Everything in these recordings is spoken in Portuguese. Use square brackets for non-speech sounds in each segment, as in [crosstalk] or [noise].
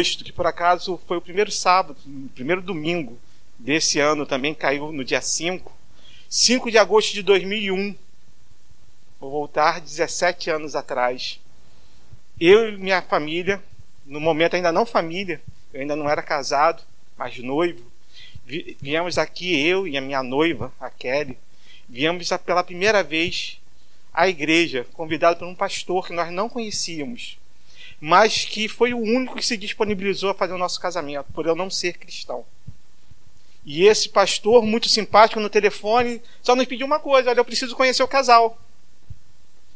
agosto, que por acaso foi o primeiro sábado, o primeiro domingo desse ano, também caiu no dia 5. 5 de agosto de 2001. Vou voltar 17 anos atrás. Eu e minha família, no momento ainda não família, eu ainda não era casado, mas noivo, viemos aqui, eu e a minha noiva, a Kelly, viemos pela primeira vez à igreja, convidado por um pastor que nós não conhecíamos mas que foi o único que se disponibilizou a fazer o nosso casamento, por eu não ser cristão. E esse pastor, muito simpático no telefone, só nos pediu uma coisa: olha, eu preciso conhecer o casal.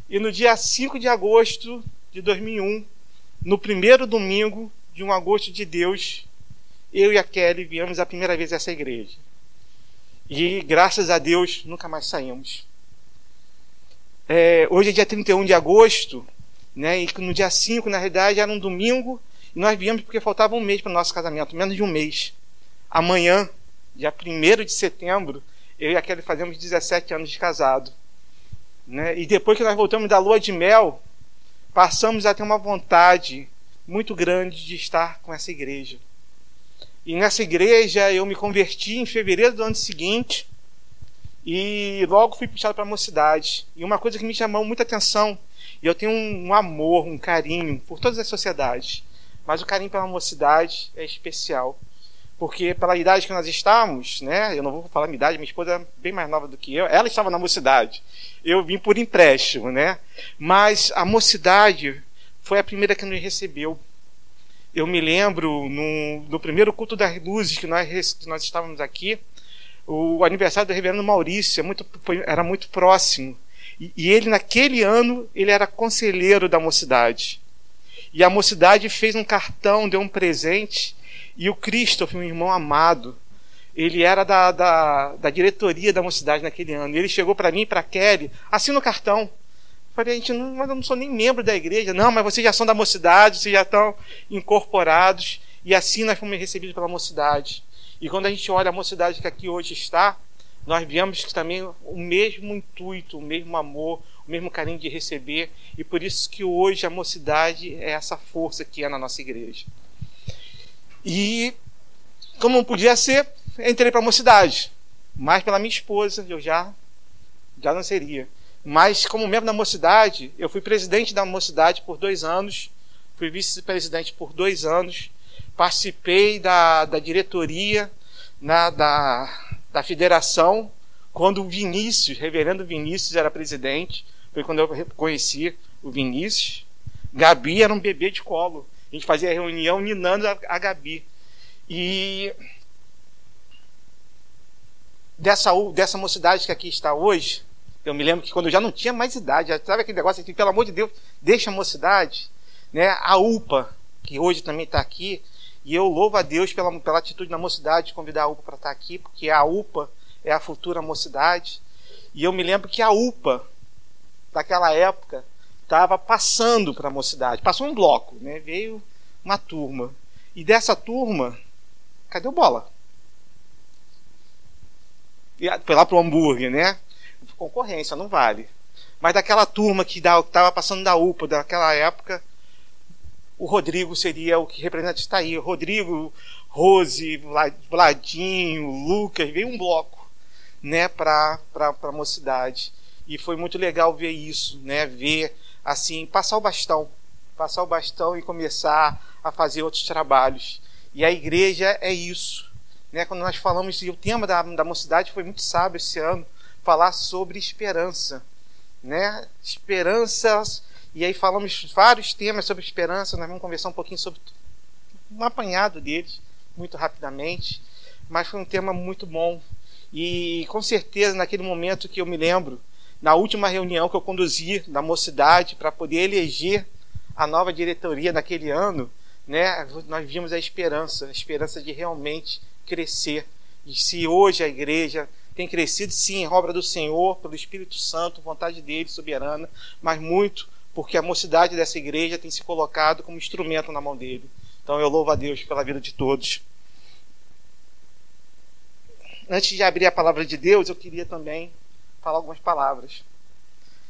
E no dia 5 de agosto de 2001, no primeiro domingo de um agosto de Deus, eu e a Kelly viemos a primeira vez a essa igreja. E graças a Deus nunca mais saímos. É, hoje é dia 31 de agosto, né? E no dia 5, na realidade, era um domingo, e nós viemos porque faltava um mês para o nosso casamento, menos de um mês. Amanhã, dia 1 de setembro, eu e a Kelly fazemos 17 anos de casado. Né? E depois que nós voltamos da lua de mel, passamos a ter uma vontade muito grande de estar com essa igreja. E nessa igreja eu me converti em fevereiro do ano seguinte e logo fui puxado para a mocidade. E uma coisa que me chamou muita atenção e eu tenho um, um amor, um carinho por todas as sociedades. Mas o carinho pela mocidade é especial. Porque pela idade que nós estávamos, né? Eu não vou falar minha idade, minha esposa é bem mais nova do que eu. Ela estava na mocidade. Eu vim por empréstimo, né? Mas a mocidade foi a primeira que nos recebeu. Eu me lembro no, no primeiro culto das luzes que nós, que nós estávamos aqui, o aniversário do reverendo Maurício é muito, foi, era muito próximo. E, e ele, naquele ano, ele era conselheiro da mocidade. E a mocidade fez um cartão, deu um presente. E o Christopher, um irmão amado, ele era da, da, da diretoria da mocidade naquele ano. E ele chegou para mim e para Kelly, assina o cartão. Falei, gente não, mas eu não sou nem membro da igreja. Não, mas vocês já são da mocidade, vocês já estão incorporados. E assim nós fomos recebidos pela mocidade. E quando a gente olha a mocidade que aqui hoje está, nós viemos também o mesmo intuito, o mesmo amor, o mesmo carinho de receber, e por isso que hoje a mocidade é essa força que é na nossa igreja. E como podia ser, entrei para a mocidade, mas pela minha esposa eu já já não seria. Mas como membro da mocidade, eu fui presidente da mocidade por dois anos, fui vice-presidente por dois anos, participei da, da diretoria na, da, da federação, quando o Vinícius, reverendo Vinícius, era presidente. Foi quando eu conheci o Vinícius. Gabi era um bebê de colo. A gente fazia reunião ninando a, a Gabi. E dessa, dessa mocidade que aqui está hoje, eu me lembro que quando eu já não tinha mais idade, já sabe aquele negócio assim, pelo amor de Deus, deixa a mocidade, né? A UPA, que hoje também está aqui, e eu louvo a Deus pela, pela atitude da mocidade de convidar a UPA para estar aqui, porque a UPA é a futura mocidade. E eu me lembro que a UPA, daquela época, estava passando para a mocidade. Passou um bloco, né? veio uma turma. E dessa turma, cadê o bola? Foi lá para o hambúrguer, né? Concorrência, não vale. Mas daquela turma que estava passando da UPA daquela época, o Rodrigo seria o que representa está aí. Rodrigo, Rose, Vladinho, Lucas, veio um bloco, né, para a mocidade. E foi muito legal ver isso, né, ver assim, passar o bastão, passar o bastão e começar a fazer outros trabalhos. E a igreja é isso, né? Quando nós falamos e o tema da, da mocidade foi muito sábio esse ano, falar sobre esperança, né? Esperanças e aí falamos vários temas sobre esperança, nós vamos conversar um pouquinho sobre um apanhado deles, muito rapidamente, mas foi um tema muito bom. E com certeza, naquele momento que eu me lembro, na última reunião que eu conduzi na mocidade para poder eleger a nova diretoria naquele ano, né, nós vimos a esperança, a esperança de realmente crescer. E se hoje a igreja tem crescido, sim, em obra do Senhor, pelo Espírito Santo, vontade dele, soberana, mas muito porque a mocidade dessa igreja tem se colocado como instrumento na mão dele. Então eu louvo a Deus pela vida de todos. Antes de abrir a palavra de Deus, eu queria também falar algumas palavras.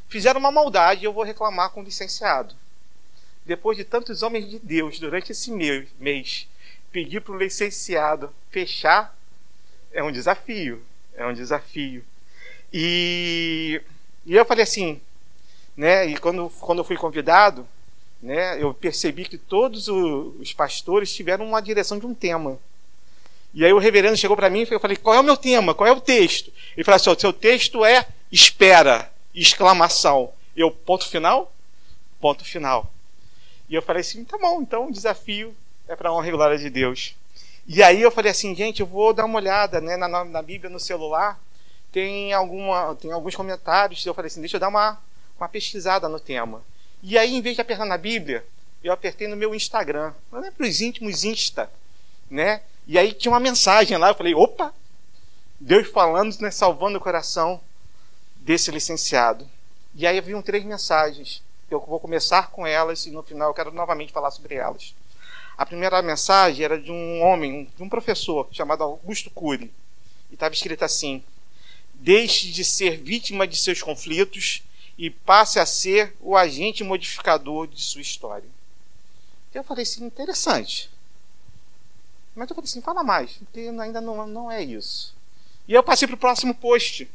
Fizeram uma maldade e eu vou reclamar com o licenciado. depois de tantos homens de Deus durante esse mês, pedir para o licenciado fechar é um desafio. É um desafio. E, e eu falei assim, né? E quando, quando eu fui convidado, né? Eu percebi que todos os pastores tiveram uma direção de um tema. E aí o reverendo chegou para mim e eu falei: qual é o meu tema? Qual é o texto? Ele falou assim: o seu texto é espera, exclamação. Eu, ponto final? Ponto final. E eu falei assim: tá bom, então o desafio é para honra e glória de Deus. E aí eu falei assim: gente, eu vou dar uma olhada né, na, na Bíblia no celular. Tem, alguma, tem alguns comentários. Eu falei assim: deixa eu dar uma, uma pesquisada no tema. E aí, em vez de apertar na Bíblia, eu apertei no meu Instagram. Não é para os íntimos Insta. Né? E aí tinha uma mensagem lá. Eu falei: opa, Deus falando, né, salvando o coração desse licenciado. E aí haviam três mensagens. Eu vou começar com elas e no final eu quero novamente falar sobre elas. A primeira mensagem era de um homem, de um professor chamado Augusto Cury. E estava escrito assim: Deixe de ser vítima de seus conflitos e passe a ser o agente modificador de sua história. Eu falei assim, interessante. Mas eu falei assim, fala mais, ainda não, não é isso. E eu passei para o próximo post.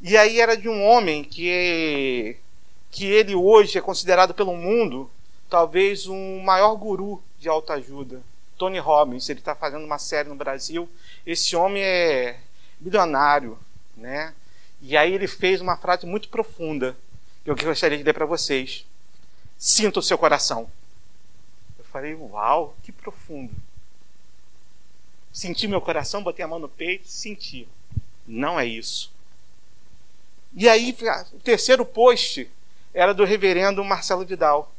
E aí era de um homem que, que ele hoje é considerado pelo mundo talvez um maior guru de autoajuda. Tony Robbins, ele está fazendo uma série no Brasil. Esse homem é bilionário, né? E aí ele fez uma frase muito profunda que eu gostaria de ler para vocês. Sinta o seu coração. Eu falei, uau, que profundo. Senti meu coração, botei a mão no peito, senti. Não é isso. E aí, o terceiro post era do reverendo Marcelo Vidal.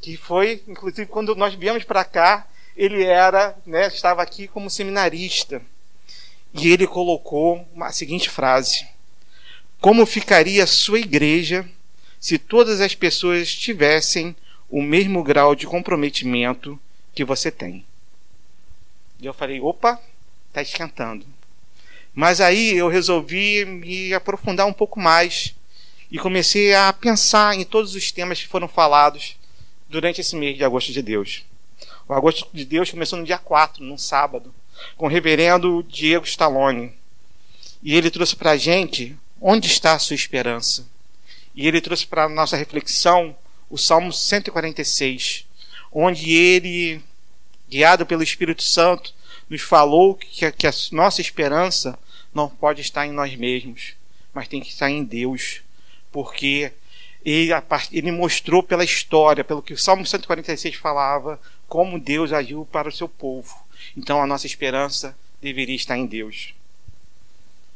Que foi, inclusive, quando nós viemos para cá, ele era, né, estava aqui como seminarista. E ele colocou a seguinte frase: Como ficaria a sua igreja se todas as pessoas tivessem o mesmo grau de comprometimento que você tem? E eu falei: opa, está esquentando. Mas aí eu resolvi me aprofundar um pouco mais e comecei a pensar em todos os temas que foram falados durante esse mês de agosto de Deus. O agosto de Deus começou no dia 4, num sábado, com o reverendo Diego Stallone. E ele trouxe para a gente onde está a sua esperança. E ele trouxe para a nossa reflexão o Salmo 146, onde ele guiado pelo Espírito Santo, nos falou que a, que a nossa esperança não pode estar em nós mesmos, mas tem que estar em Deus, porque ele, ele mostrou pela história, pelo que o Salmo 146 falava, como Deus agiu para o seu povo. Então a nossa esperança deveria estar em Deus.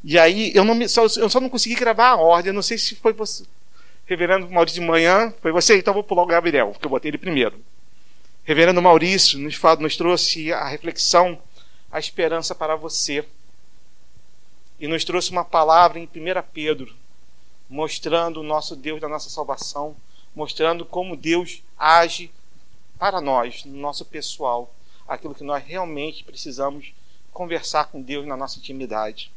E aí eu, me, só, eu só não consegui gravar a ordem, eu não sei se foi você, reverendo Maurício de manhã, foi você, então vou pular o Gabriel, porque eu botei ele primeiro. Reverendo Maurício nos, nos trouxe a reflexão, a esperança para você. E nos trouxe uma palavra em 1 Pedro, mostrando o nosso Deus da nossa salvação, mostrando como Deus age para nós, no nosso pessoal, aquilo que nós realmente precisamos conversar com Deus na nossa intimidade.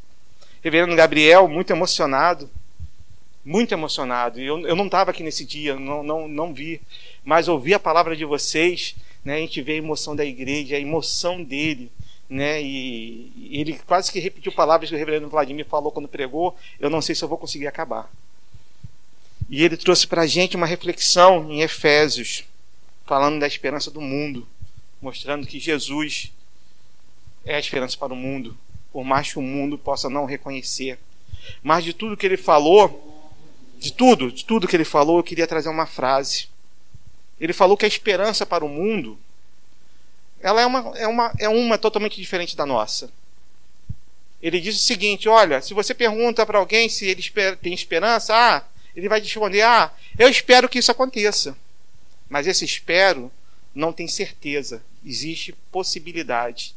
Reverendo Gabriel, muito emocionado, muito emocionado. Eu, eu não estava aqui nesse dia, não, não, não vi, mas ouvi a palavra de vocês, né, a gente vê a emoção da igreja, a emoção dele, né, e, e ele quase que repetiu palavras que o reverendo Vladimir falou quando pregou, eu não sei se eu vou conseguir acabar. E ele trouxe para a gente uma reflexão em Efésios, falando da esperança do mundo, mostrando que Jesus é a esperança para o mundo, por mais que o mundo possa não reconhecer. Mas de tudo que ele falou, de tudo, de tudo que ele falou, eu queria trazer uma frase. Ele falou que a esperança para o mundo ela é uma, é uma, é uma totalmente diferente da nossa. Ele diz o seguinte: olha, se você pergunta para alguém se ele tem esperança, ah, ele vai responder: ah, eu espero que isso aconteça. Mas esse espero não tem certeza, existe possibilidade.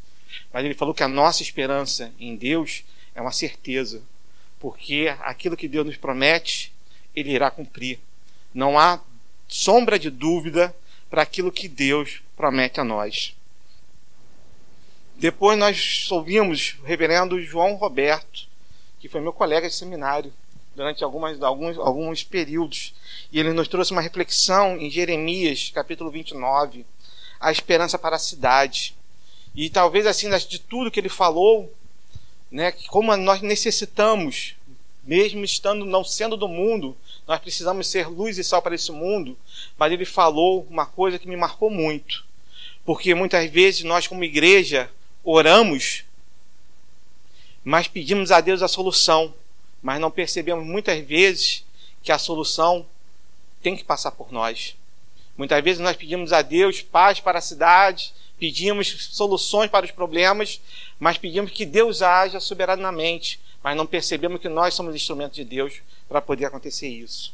Mas ele falou que a nossa esperança em Deus é uma certeza, porque aquilo que Deus nos promete, ele irá cumprir. Não há sombra de dúvida para aquilo que Deus promete a nós. Depois nós ouvimos o reverendo João Roberto, que foi meu colega de seminário. durante algumas, alguns, alguns períodos. E ele nos trouxe uma reflexão em Jeremias, capítulo 29, a esperança para a cidade. E talvez assim, de tudo que ele falou, né, como nós necessitamos, mesmo estando não sendo do mundo, nós precisamos ser luz e sal para esse mundo. Mas ele falou uma coisa que me marcou muito. Porque muitas vezes nós, como igreja, oramos, mas pedimos a Deus a solução, mas não percebemos muitas vezes que a solução tem que passar por nós. Muitas vezes nós pedimos a Deus paz para a cidade, pedimos soluções para os problemas, mas pedimos que Deus haja soberanamente, mas não percebemos que nós somos instrumentos de Deus para poder acontecer isso.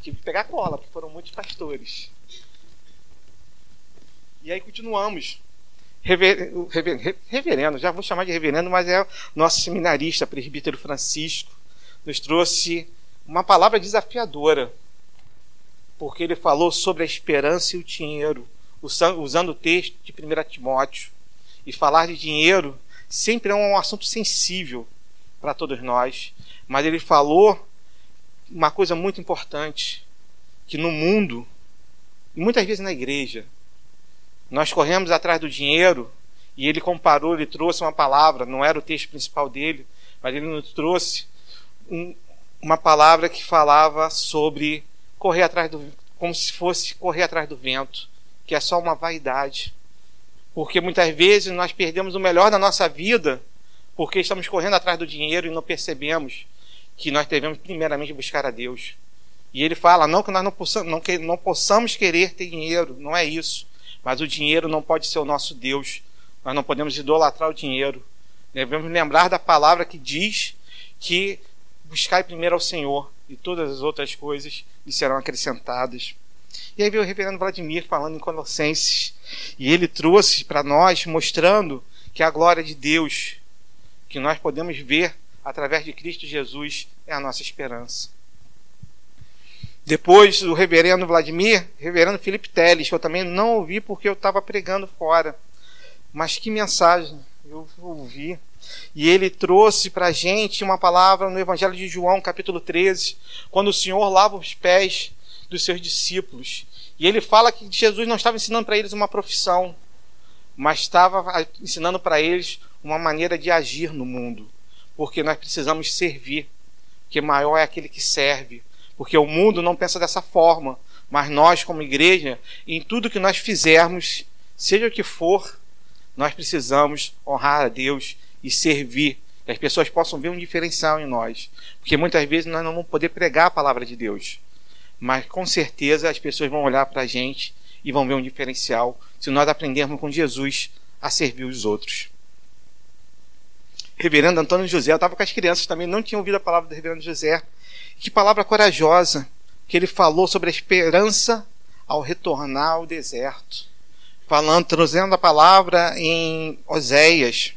Tive que pegar cola, porque foram muitos pastores. E aí continuamos. Rever, rever, reverendo, já vou chamar de reverendo, mas é nosso seminarista, presbítero Francisco, nos trouxe uma palavra desafiadora, porque ele falou sobre a esperança e o dinheiro, usando o texto de 1 Timóteo. E falar de dinheiro sempre é um assunto sensível para todos nós, mas ele falou uma coisa muito importante, que no mundo, e muitas vezes na igreja, nós corremos atrás do dinheiro e ele comparou, ele trouxe uma palavra, não era o texto principal dele, mas ele nos trouxe um, uma palavra que falava sobre correr atrás do como se fosse correr atrás do vento, que é só uma vaidade. Porque muitas vezes nós perdemos o melhor da nossa vida porque estamos correndo atrás do dinheiro e não percebemos que nós devemos primeiramente buscar a Deus. E ele fala, não que nós não possamos, não, que, não possamos querer ter dinheiro, não é isso. Mas o dinheiro não pode ser o nosso Deus. Nós não podemos idolatrar o dinheiro. Devemos lembrar da palavra que diz que buscai primeiro ao Senhor e todas as outras coisas lhe serão acrescentadas. E aí veio o reverendo Vladimir falando em Colossenses, e ele trouxe para nós, mostrando que a glória de Deus, que nós podemos ver através de Cristo Jesus, é a nossa esperança. Depois do reverendo Vladimir, reverendo Felipe Teles, que eu também não ouvi porque eu estava pregando fora. Mas que mensagem eu ouvi. E ele trouxe para a gente uma palavra no Evangelho de João, capítulo 13, quando o Senhor lava os pés dos seus discípulos. E ele fala que Jesus não estava ensinando para eles uma profissão, mas estava ensinando para eles uma maneira de agir no mundo. Porque nós precisamos servir, que maior é aquele que serve. Porque o mundo não pensa dessa forma, mas nós, como igreja, em tudo que nós fizermos, seja o que for, nós precisamos honrar a Deus e servir, que as pessoas possam ver um diferencial em nós. Porque muitas vezes nós não vamos poder pregar a palavra de Deus, mas com certeza as pessoas vão olhar para a gente e vão ver um diferencial se nós aprendermos com Jesus a servir os outros. Reverendo Antônio José, eu estava com as crianças também, não tinham ouvido a palavra do Reverendo José. Que palavra corajosa que ele falou sobre a esperança ao retornar ao deserto. Falando, trazendo a palavra em Oséias,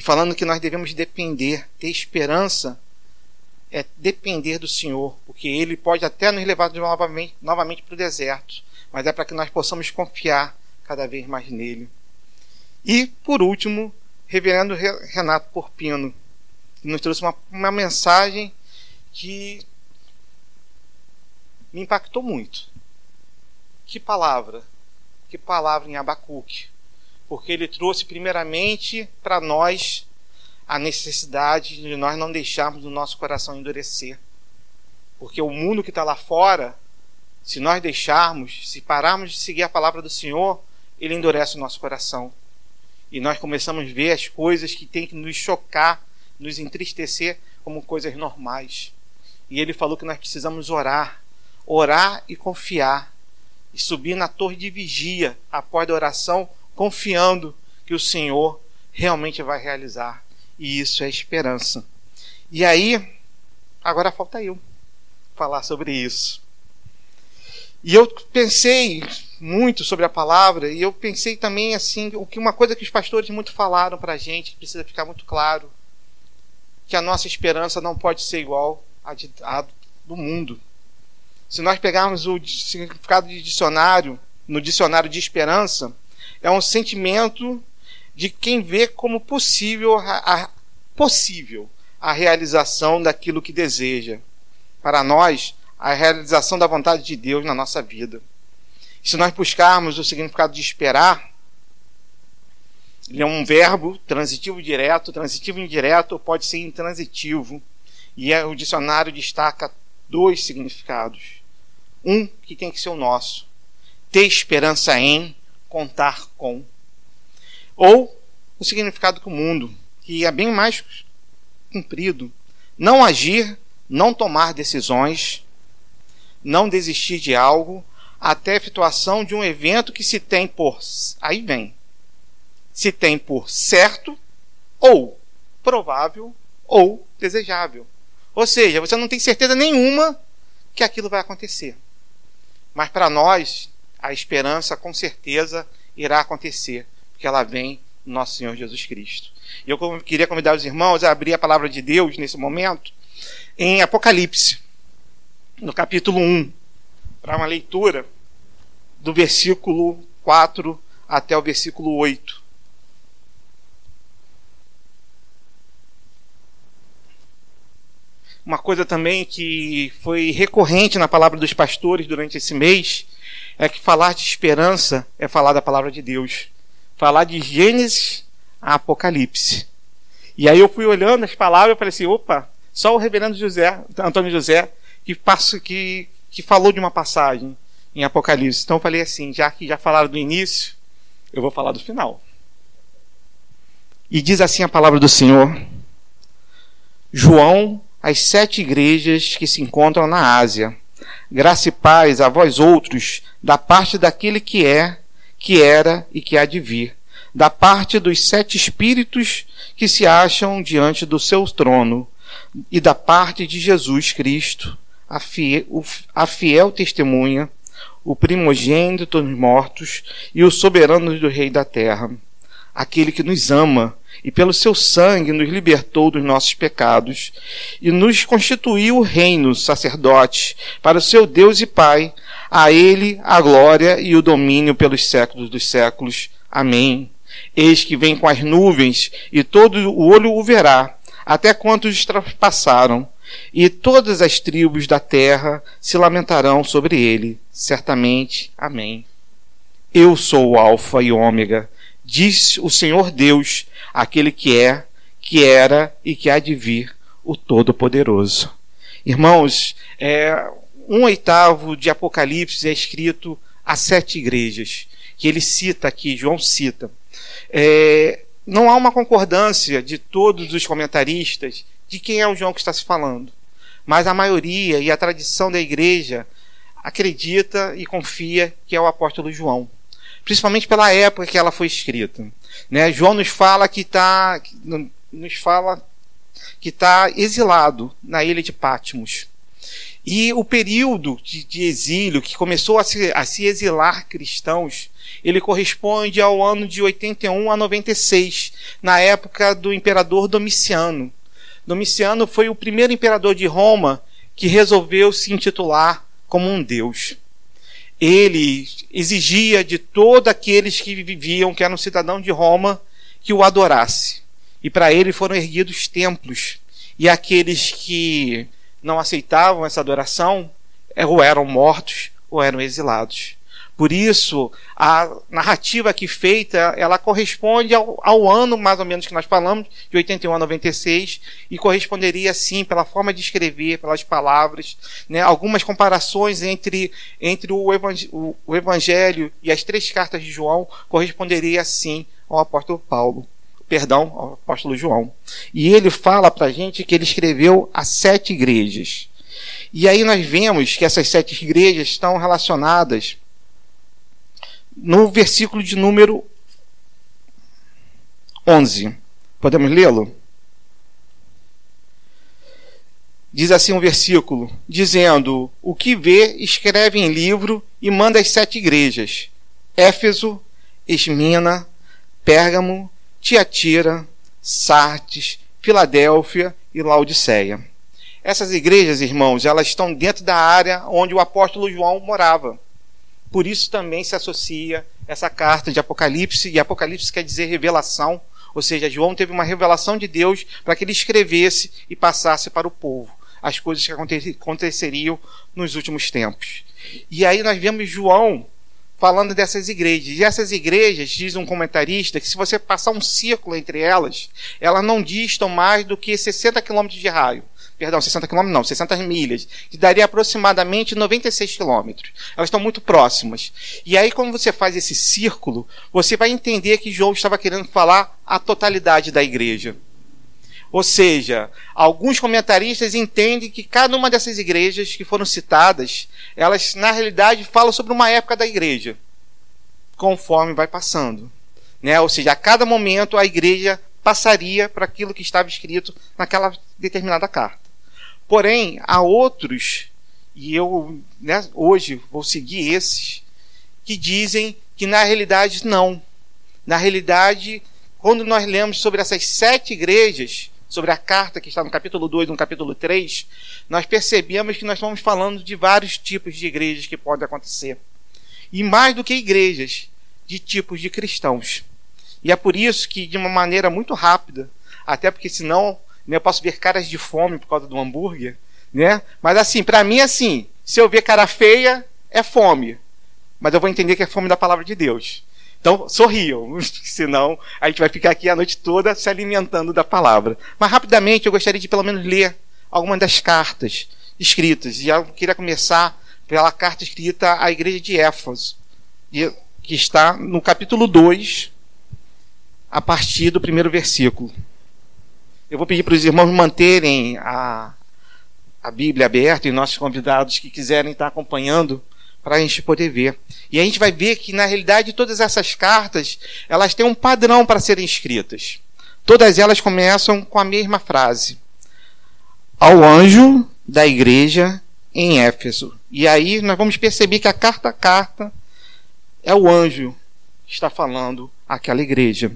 e falando que nós devemos depender, ter esperança é depender do Senhor, porque Ele pode até nos levar novamente, novamente para o deserto, mas é para que nós possamos confiar cada vez mais nele. E, por último, Reverendo Renato Porpino, que nos trouxe uma, uma mensagem que me impactou muito. Que palavra! Que palavra em Abacuque! Porque ele trouxe primeiramente para nós a necessidade de nós não deixarmos o nosso coração endurecer. Porque o mundo que está lá fora, se nós deixarmos, se pararmos de seguir a palavra do Senhor, ele endurece o nosso coração. E nós começamos a ver as coisas que têm que nos chocar, nos entristecer como coisas normais. E ele falou que nós precisamos orar, orar e confiar, e subir na torre de vigia após a oração confiando que o Senhor realmente vai realizar. E isso é esperança. E aí, agora falta eu falar sobre isso. E eu pensei muito sobre a palavra e eu pensei também assim, o que uma coisa que os pastores muito falaram para a gente, que precisa ficar muito claro, que a nossa esperança não pode ser igual à, de, à do mundo. Se nós pegarmos o significado de dicionário, no dicionário de esperança, é um sentimento de quem vê como possível a, a, possível a realização daquilo que deseja. Para nós, a realização da vontade de Deus na nossa vida. Se nós buscarmos o significado de esperar, ele é um verbo transitivo direto, transitivo indireto, ou pode ser intransitivo. E é, o dicionário destaca dois significados. Um que tem que ser o nosso: ter esperança em, contar com. Ou o significado mundo, que é bem mais cumprido: não agir, não tomar decisões, não desistir de algo, até a efetuação de um evento que se tem por. Aí vem. Se tem por certo, ou provável, ou desejável. Ou seja, você não tem certeza nenhuma que aquilo vai acontecer. Mas para nós, a esperança com certeza irá acontecer, porque ela vem do nosso Senhor Jesus Cristo. E eu queria convidar os irmãos a abrir a palavra de Deus nesse momento em Apocalipse, no capítulo 1, para uma leitura do versículo 4 até o versículo 8. Uma coisa também que foi recorrente na palavra dos pastores durante esse mês é que falar de esperança é falar da palavra de Deus. Falar de Gênesis a Apocalipse. E aí eu fui olhando as palavras e falei assim, opa, só o reverendo José, Antônio José, que, passo, que, que falou de uma passagem em Apocalipse. Então eu falei assim, já que já falaram do início, eu vou falar do final. E diz assim a palavra do Senhor: João às sete igrejas que se encontram na Ásia. Graça e paz a vós outros, da parte daquele que é, que era e que há de vir, da parte dos sete espíritos que se acham diante do seu trono, e da parte de Jesus Cristo, a fiel, a fiel testemunha, o primogênito dos mortos e o soberano do Rei da terra, aquele que nos ama e pelo seu sangue nos libertou dos nossos pecados e nos constituiu reino sacerdote para o seu Deus e Pai. A ele a glória e o domínio pelos séculos dos séculos. Amém. Eis que vem com as nuvens e todo o olho o verá, até quantos trapassaram, e todas as tribos da terra se lamentarão sobre ele. Certamente. Amém. Eu sou o Alfa e Ômega, diz o Senhor Deus, aquele que é, que era e que há de vir, o Todo-Poderoso. Irmãos, é, um oitavo de Apocalipse é escrito a sete igrejas, que ele cita aqui, João cita. É, não há uma concordância de todos os comentaristas de quem é o João que está se falando, mas a maioria e a tradição da igreja acredita e confia que é o apóstolo João, principalmente pela época que ela foi escrita. Né? João nos fala que está nos fala que está exilado na ilha de Patmos. E o período de, de exílio que começou a se, a se, exilar cristãos, ele corresponde ao ano de 81 a 96, na época do imperador Domiciano. Domiciano foi o primeiro imperador de Roma que resolveu se intitular como um deus ele exigia de todos aqueles que viviam, que eram cidadãos de Roma, que o adorasse. E para ele foram erguidos templos. E aqueles que não aceitavam essa adoração ou eram mortos ou eram exilados. Por isso, a narrativa aqui feita, ela corresponde ao, ao, ano, mais ou menos, que nós falamos, de 81 a 96, e corresponderia, sim, pela forma de escrever, pelas palavras, né, algumas comparações entre, entre o, evangelho, o, Evangelho e as três cartas de João, corresponderia, sim, ao apóstolo Paulo perdão, ao apóstolo João. E ele fala para a gente que ele escreveu a sete igrejas. E aí nós vemos que essas sete igrejas estão relacionadas no versículo de número 11. Podemos lê-lo? Diz assim um versículo, dizendo: O que vê, escreve em livro e manda às sete igrejas: Éfeso, Esmina, Pérgamo, Tiatira, Sartes, Filadélfia e Laodiceia. Essas igrejas, irmãos, elas estão dentro da área onde o apóstolo João morava. Por isso também se associa essa carta de Apocalipse, e Apocalipse quer dizer revelação, Ou seja, João teve uma revelação de Deus para que ele escrevesse e passasse para o povo as coisas que aconteceriam nos últimos tempos. E aí nós vemos João falando dessas igrejas. E essas igrejas, diz um comentarista, que se você passar um círculo entre elas, elas não distam mais do que 60 quilômetros de raio. Perdão, 60 quilômetros não, 60 milhas, que daria aproximadamente 96 quilômetros. Elas estão muito próximas. E aí, quando você faz esse círculo, você vai entender que João estava querendo falar a totalidade da igreja. Ou seja, alguns comentaristas entendem que cada uma dessas igrejas que foram citadas, elas na realidade falam sobre uma época da igreja, conforme vai passando. Né? Ou seja, a cada momento a igreja passaria para aquilo que estava escrito naquela determinada carta. Porém, há outros, e eu né, hoje vou seguir esses, que dizem que na realidade não. Na realidade, quando nós lemos sobre essas sete igrejas, sobre a carta que está no capítulo 2 e no capítulo 3, nós percebemos que nós estamos falando de vários tipos de igrejas que podem acontecer. E mais do que igrejas, de tipos de cristãos. E é por isso que, de uma maneira muito rápida, até porque senão né, eu posso ver caras de fome por causa do hambúrguer, né? Mas assim, para mim, assim, se eu ver cara feia, é fome. Mas eu vou entender que é fome da palavra de Deus. Então, sorriam, [laughs] senão a gente vai ficar aqui a noite toda se alimentando da palavra. Mas rapidamente eu gostaria de pelo menos ler algumas das cartas escritas. E eu queria começar pela carta escrita à igreja de Éfeso, que está no capítulo 2, a partir do primeiro versículo. Eu vou pedir para os irmãos manterem a, a Bíblia aberta e nossos convidados que quiserem estar acompanhando para a gente poder ver. E a gente vai ver que, na realidade, todas essas cartas, elas têm um padrão para serem escritas. Todas elas começam com a mesma frase. Ao anjo da igreja em Éfeso. E aí nós vamos perceber que a carta a carta é o anjo que está falando àquela igreja.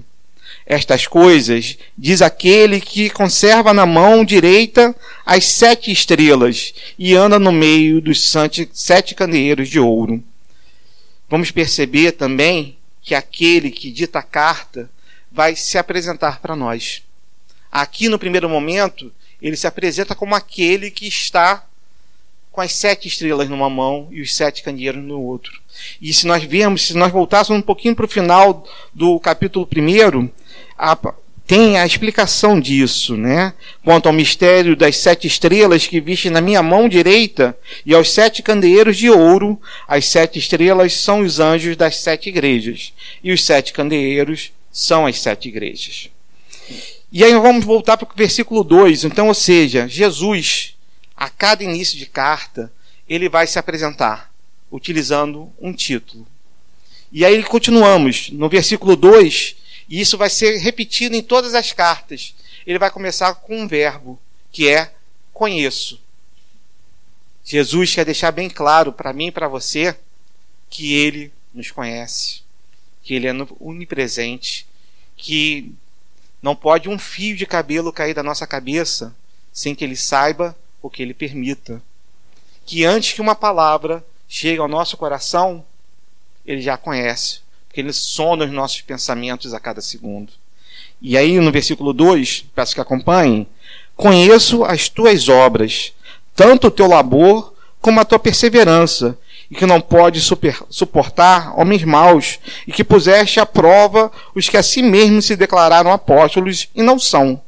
Estas coisas diz aquele que conserva na mão direita as sete estrelas e anda no meio dos sete candeeiros de ouro. Vamos perceber também que aquele que dita a carta vai se apresentar para nós. Aqui no primeiro momento, ele se apresenta como aquele que está com as sete estrelas numa mão e os sete candeeiros no outro. E se nós vemos, se nós voltássemos um pouquinho para o final do capítulo primeiro, a, tem a explicação disso, né? Quanto ao mistério das sete estrelas que viste na minha mão direita e aos sete candeeiros de ouro, as sete estrelas são os anjos das sete igrejas e os sete candeeiros são as sete igrejas. E aí vamos voltar para o versículo 2. Então, ou seja, Jesus, a cada início de carta, ele vai se apresentar utilizando um título. E aí continuamos. No versículo 2, e isso vai ser repetido em todas as cartas. Ele vai começar com um verbo, que é conheço. Jesus quer deixar bem claro para mim e para você que ele nos conhece, que ele é onipresente, que não pode um fio de cabelo cair da nossa cabeça sem que ele saiba ou que ele permita. Que antes que uma palavra chegue ao nosso coração, ele já conhece que ele sonda os nossos pensamentos a cada segundo. E aí no versículo 2, peço que acompanhem, conheço as tuas obras, tanto o teu labor como a tua perseverança, e que não pode suportar homens maus, e que puseste à prova os que a si mesmos se declararam apóstolos e não são,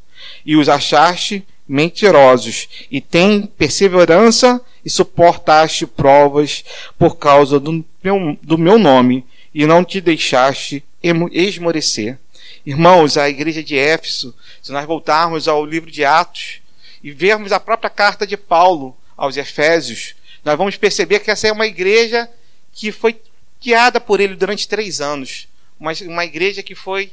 e os achaste mentirosos, e tem perseverança e suportaste provas por causa do meu, do meu nome, e não te deixaste esmorecer. Irmãos, a igreja de Éfeso, se nós voltarmos ao livro de Atos e vermos a própria carta de Paulo aos Efésios, nós vamos perceber que essa é uma igreja que foi guiada por ele durante três anos. Uma, uma igreja que foi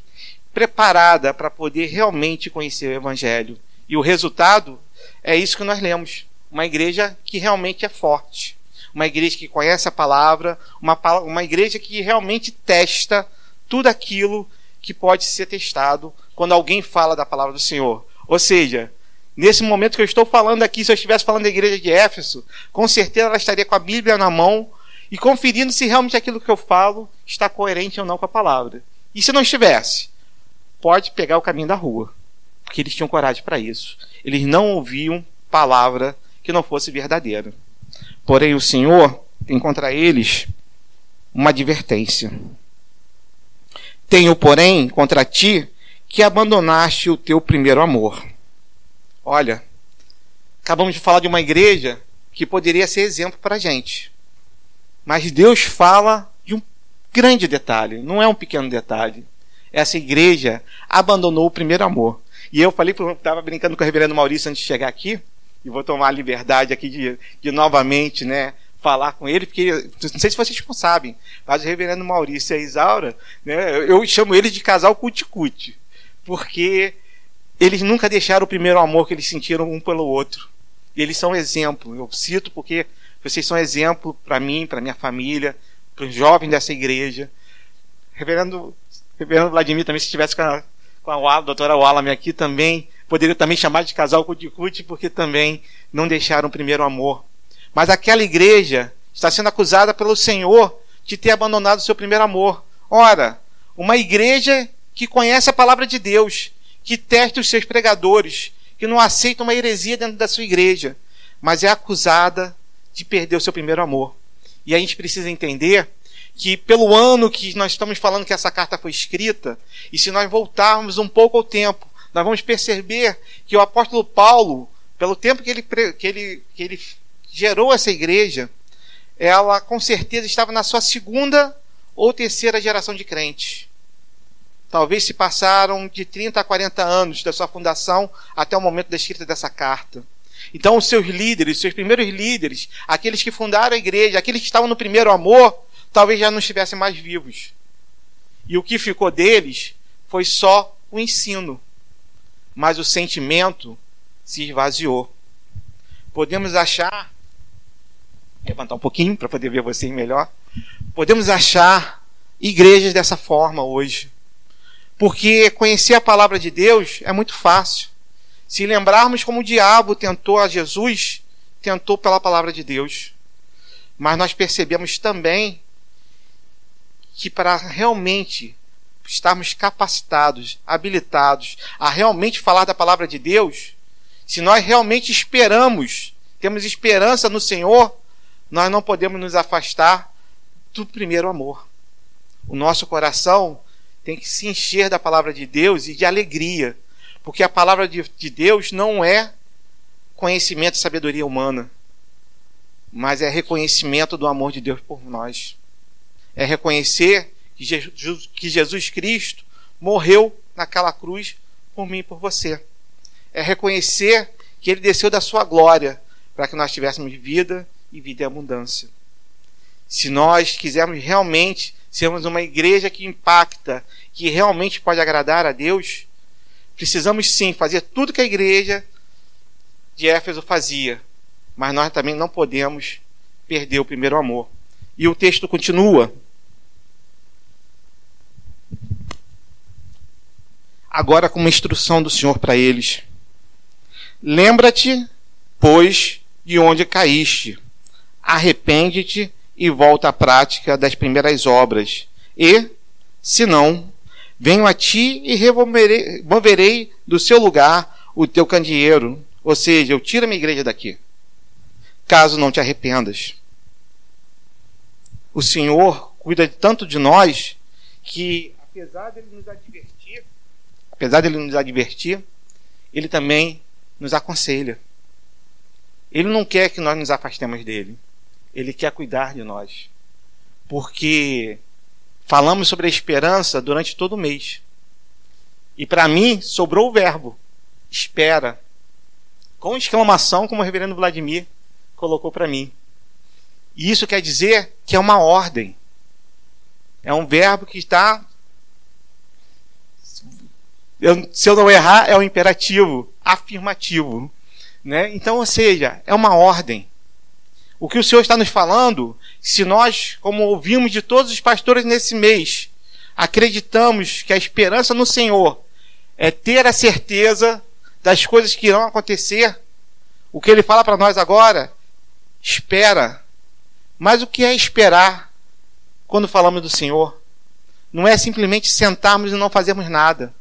preparada para poder realmente conhecer o Evangelho. E o resultado é isso que nós lemos. Uma igreja que realmente é forte uma igreja que conhece a palavra, uma, uma igreja que realmente testa tudo aquilo que pode ser testado quando alguém fala da palavra do Senhor. Ou seja, nesse momento que eu estou falando aqui, se eu estivesse falando da igreja de Éfeso, com certeza ela estaria com a Bíblia na mão e conferindo se realmente aquilo que eu falo está coerente ou não com a palavra. E se não estivesse? pode pegar o caminho da rua, porque eles tinham coragem para isso. Eles não ouviam palavra que não fosse verdadeira. Porém, o Senhor tem contra eles uma advertência. Tenho, porém, contra ti que abandonaste o teu primeiro amor. Olha, acabamos de falar de uma igreja que poderia ser exemplo para a gente. Mas Deus fala de um grande detalhe, não é um pequeno detalhe. Essa igreja abandonou o primeiro amor. E eu falei, estava brincando com o reverendo Maurício antes de chegar aqui, e vou tomar a liberdade aqui de, de novamente, né, falar com ele, porque não sei se vocês não sabem, mas o reverendo Maurício e a Isaura, né, eu chamo eles de casal cuticute, porque eles nunca deixaram o primeiro amor que eles sentiram um pelo outro. E eles são exemplo. Eu cito porque vocês são exemplo para mim, para minha família, para os jovens dessa igreja. Reverendo, Reverendo Vladimir também, se estivesse com a, com a Wala, doutora Wallace aqui também, poderia também chamar de casal cuticute, porque também não deixaram o primeiro amor. Mas aquela igreja está sendo acusada pelo Senhor de ter abandonado o seu primeiro amor. Ora, uma igreja que conhece a palavra de Deus, que testa os seus pregadores, que não aceita uma heresia dentro da sua igreja, mas é acusada de perder o seu primeiro amor. E a gente precisa entender que pelo ano que nós estamos falando que essa carta foi escrita, e se nós voltarmos um pouco ao tempo, nós vamos perceber que o apóstolo Paulo, pelo tempo que ele, que ele, que ele gerou essa igreja, ela com certeza estava na sua segunda ou terceira geração de crentes. Talvez se passaram de 30 a 40 anos da sua fundação até o momento da escrita dessa carta. Então, os seus líderes, os seus primeiros líderes, aqueles que fundaram a igreja, aqueles que estavam no primeiro amor, talvez já não estivessem mais vivos. E o que ficou deles foi só o ensino. Mas o sentimento se esvaziou. Podemos achar. Levantar um pouquinho para poder ver vocês melhor. Podemos achar igrejas dessa forma hoje. Porque conhecer a palavra de Deus é muito fácil. Se lembrarmos como o diabo tentou a Jesus, tentou pela palavra de Deus. Mas nós percebemos também que para realmente estarmos capacitados, habilitados a realmente falar da palavra de Deus, se nós realmente esperamos, temos esperança no Senhor, nós não podemos nos afastar do primeiro amor. O nosso coração tem que se encher da palavra de Deus e de alegria, porque a palavra de, de Deus não é conhecimento e sabedoria humana, mas é reconhecimento do amor de Deus por nós. É reconhecer que Jesus, Cristo morreu naquela cruz por mim e por você. É reconhecer que ele desceu da sua glória para que nós tivéssemos vida e vida em abundância. Se nós quisermos realmente sermos uma igreja que impacta, que realmente pode agradar a Deus, precisamos sim fazer tudo que a igreja de Éfeso fazia, mas nós também não podemos perder o primeiro amor. E o texto continua. Agora com uma instrução do Senhor para eles. Lembra-te, pois, de onde caíste. Arrepende-te e volta à prática das primeiras obras. E, se não, venho a ti e removerei do seu lugar o teu candeeiro. Ou seja, eu tiro a minha igreja daqui. Caso não te arrependas. O Senhor cuida tanto de nós que, apesar dele nos advertir, apesar dele nos advertir, ele também nos aconselha. Ele não quer que nós nos afastemos dele. Ele quer cuidar de nós. Porque falamos sobre a esperança durante todo o mês. E para mim sobrou o verbo espera. Com exclamação, como o reverendo Vladimir colocou para mim. E isso quer dizer que é uma ordem. É um verbo que está. Se eu não errar, é um imperativo afirmativo. Né? Então, ou seja, é uma ordem. O que o Senhor está nos falando, se nós, como ouvimos de todos os pastores nesse mês, acreditamos que a esperança no Senhor é ter a certeza das coisas que irão acontecer, o que ele fala para nós agora, espera. Mas o que é esperar quando falamos do Senhor? Não é simplesmente sentarmos e não fazermos nada.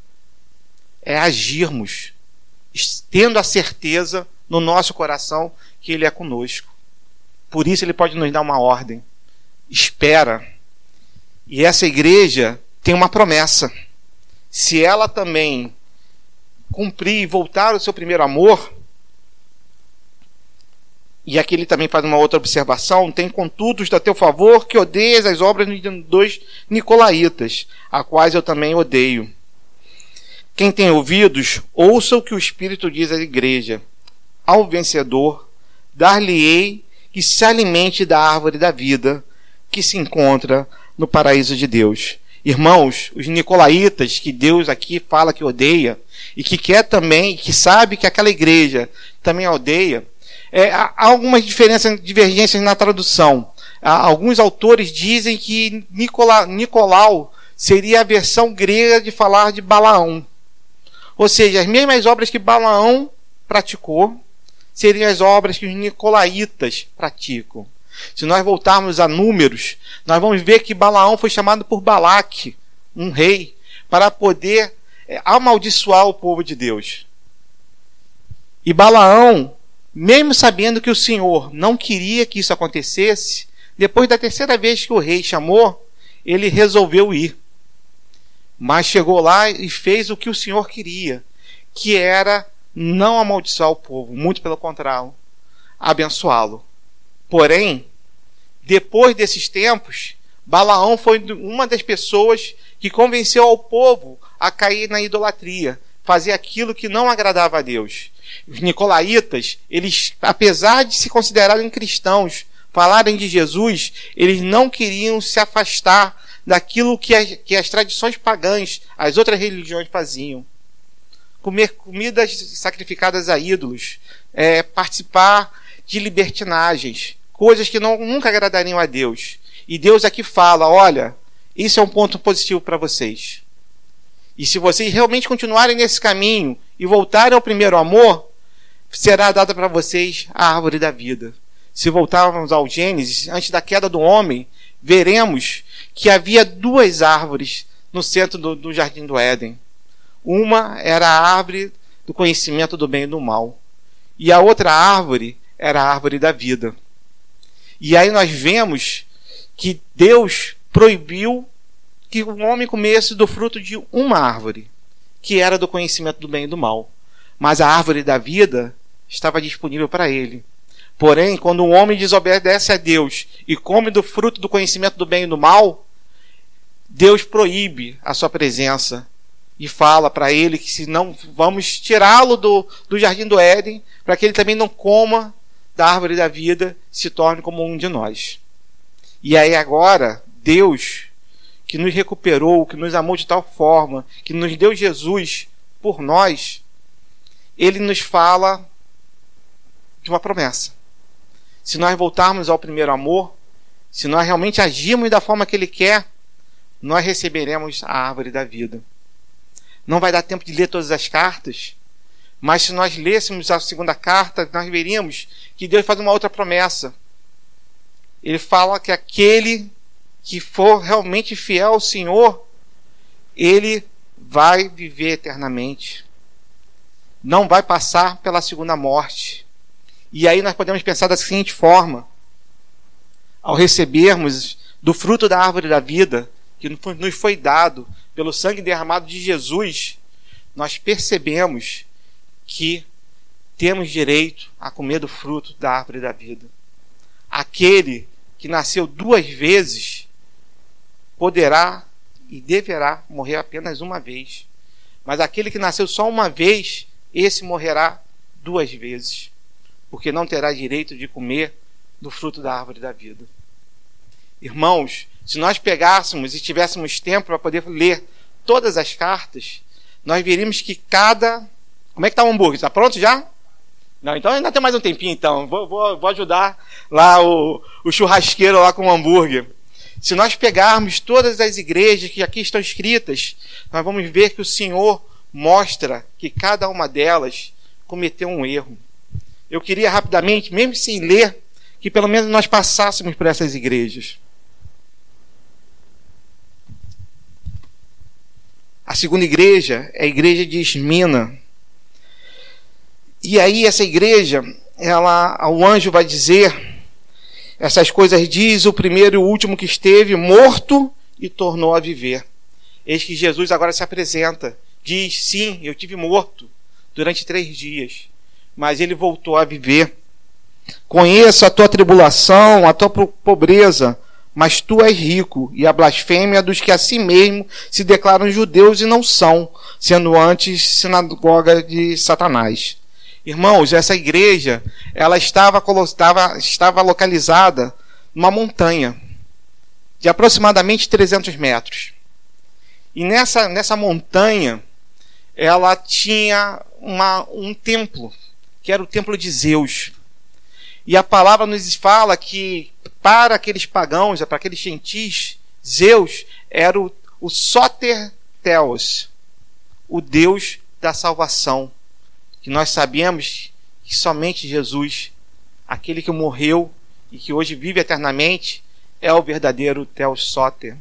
É agirmos, tendo a certeza no nosso coração que Ele é conosco. Por isso Ele pode nos dar uma ordem. Espera. E essa igreja tem uma promessa. Se ela também cumprir e voltar ao seu primeiro amor, e aqui ele também faz uma outra observação: tem contudo a teu favor que odeias as obras dos Nicolaitas, a quais eu também odeio. Quem tem ouvidos, ouça o que o Espírito diz à igreja. Ao vencedor, dar-lhe-ei que se alimente da árvore da vida, que se encontra no paraíso de Deus. Irmãos, os nicolaítas, que Deus aqui fala que odeia, e que quer também, que sabe que aquela igreja também odeia, é, há algumas diferenças, divergências na tradução. Alguns autores dizem que Nicola, Nicolau seria a versão grega de falar de Balaão. Ou seja, as mesmas obras que Balaão praticou seriam as obras que os nicolaítas praticam. Se nós voltarmos a números, nós vamos ver que Balaão foi chamado por Balaque, um rei, para poder é, amaldiçoar o povo de Deus. E Balaão mesmo sabendo que o Senhor não queria que isso acontecesse, depois da terceira vez que o rei chamou, ele resolveu ir. Mas chegou lá e fez o que o Senhor queria, que era não amaldiçoar o povo, muito pelo contrário, abençoá-lo. Porém, depois desses tempos, Balaão foi uma das pessoas que convenceu ao povo a cair na idolatria, fazer aquilo que não agradava a Deus. Os nicolaítas, eles, apesar de se considerarem cristãos, falarem de Jesus, eles não queriam se afastar daquilo que as, que as tradições pagãs, as outras religiões faziam. Comer comidas sacrificadas a ídolos, é, participar de libertinagens, coisas que não, nunca agradariam a Deus. E Deus aqui fala: olha, isso é um ponto positivo para vocês. E se vocês realmente continuarem nesse caminho e voltarem ao primeiro amor, será dada para vocês a árvore da vida. Se voltarmos ao Gênesis, antes da queda do homem, veremos que havia duas árvores no centro do, do jardim do Éden. Uma era a árvore do conhecimento do bem e do mal, e a outra árvore era a árvore da vida. E aí nós vemos que Deus proibiu que o homem comesse do fruto de uma árvore, que era do conhecimento do bem e do mal. Mas a árvore da vida estava disponível para ele. Porém, quando um homem desobedece a Deus e come do fruto do conhecimento do bem e do mal, Deus proíbe a sua presença e fala para ele que se não vamos tirá-lo do, do jardim do Éden, para que ele também não coma da árvore da vida, se torne como um de nós. E aí agora Deus que nos recuperou, que nos amou de tal forma, que nos deu Jesus por nós, ele nos fala de uma promessa. Se nós voltarmos ao primeiro amor, se nós realmente agirmos da forma que ele quer, nós receberemos a árvore da vida. Não vai dar tempo de ler todas as cartas, mas se nós lêssemos a segunda carta, nós veríamos que Deus faz uma outra promessa. Ele fala que aquele que for realmente fiel ao Senhor, ele vai viver eternamente. Não vai passar pela segunda morte. E aí nós podemos pensar da seguinte forma: ao recebermos do fruto da árvore da vida, que nos foi dado pelo sangue derramado de Jesus, nós percebemos que temos direito a comer do fruto da árvore da vida. Aquele que nasceu duas vezes poderá e deverá morrer apenas uma vez. Mas aquele que nasceu só uma vez, esse morrerá duas vezes, porque não terá direito de comer do fruto da árvore da vida. Irmãos, se nós pegássemos e tivéssemos tempo para poder ler todas as cartas, nós veríamos que cada. Como é que está o hambúrguer? Está pronto já? Não, então ainda tem mais um tempinho, então. Vou, vou, vou ajudar lá o, o churrasqueiro lá com o hambúrguer. Se nós pegarmos todas as igrejas que aqui estão escritas, nós vamos ver que o Senhor mostra que cada uma delas cometeu um erro. Eu queria rapidamente, mesmo sem ler, que pelo menos nós passássemos por essas igrejas. a segunda igreja é a igreja de Esmina. E aí essa igreja, ela, o anjo vai dizer essas coisas diz o primeiro e o último que esteve morto e tornou a viver. Eis que Jesus agora se apresenta, diz: Sim, eu tive morto durante três dias, mas ele voltou a viver. Conheço a tua tribulação, a tua pobreza, mas tu és rico, e a blasfêmia dos que a si mesmo se declaram judeus e não são, sendo antes sinagoga de Satanás. Irmãos, essa igreja, ela estava, estava, estava localizada numa montanha de aproximadamente 300 metros. E nessa, nessa montanha, ela tinha uma, um templo, que era o templo de Zeus. E a palavra nos fala que para aqueles pagãos, para aqueles gentis, Zeus era o, o Soter Theos, o Deus da salvação. Que nós sabemos que somente Jesus, aquele que morreu e que hoje vive eternamente, é o verdadeiro Theos Soter.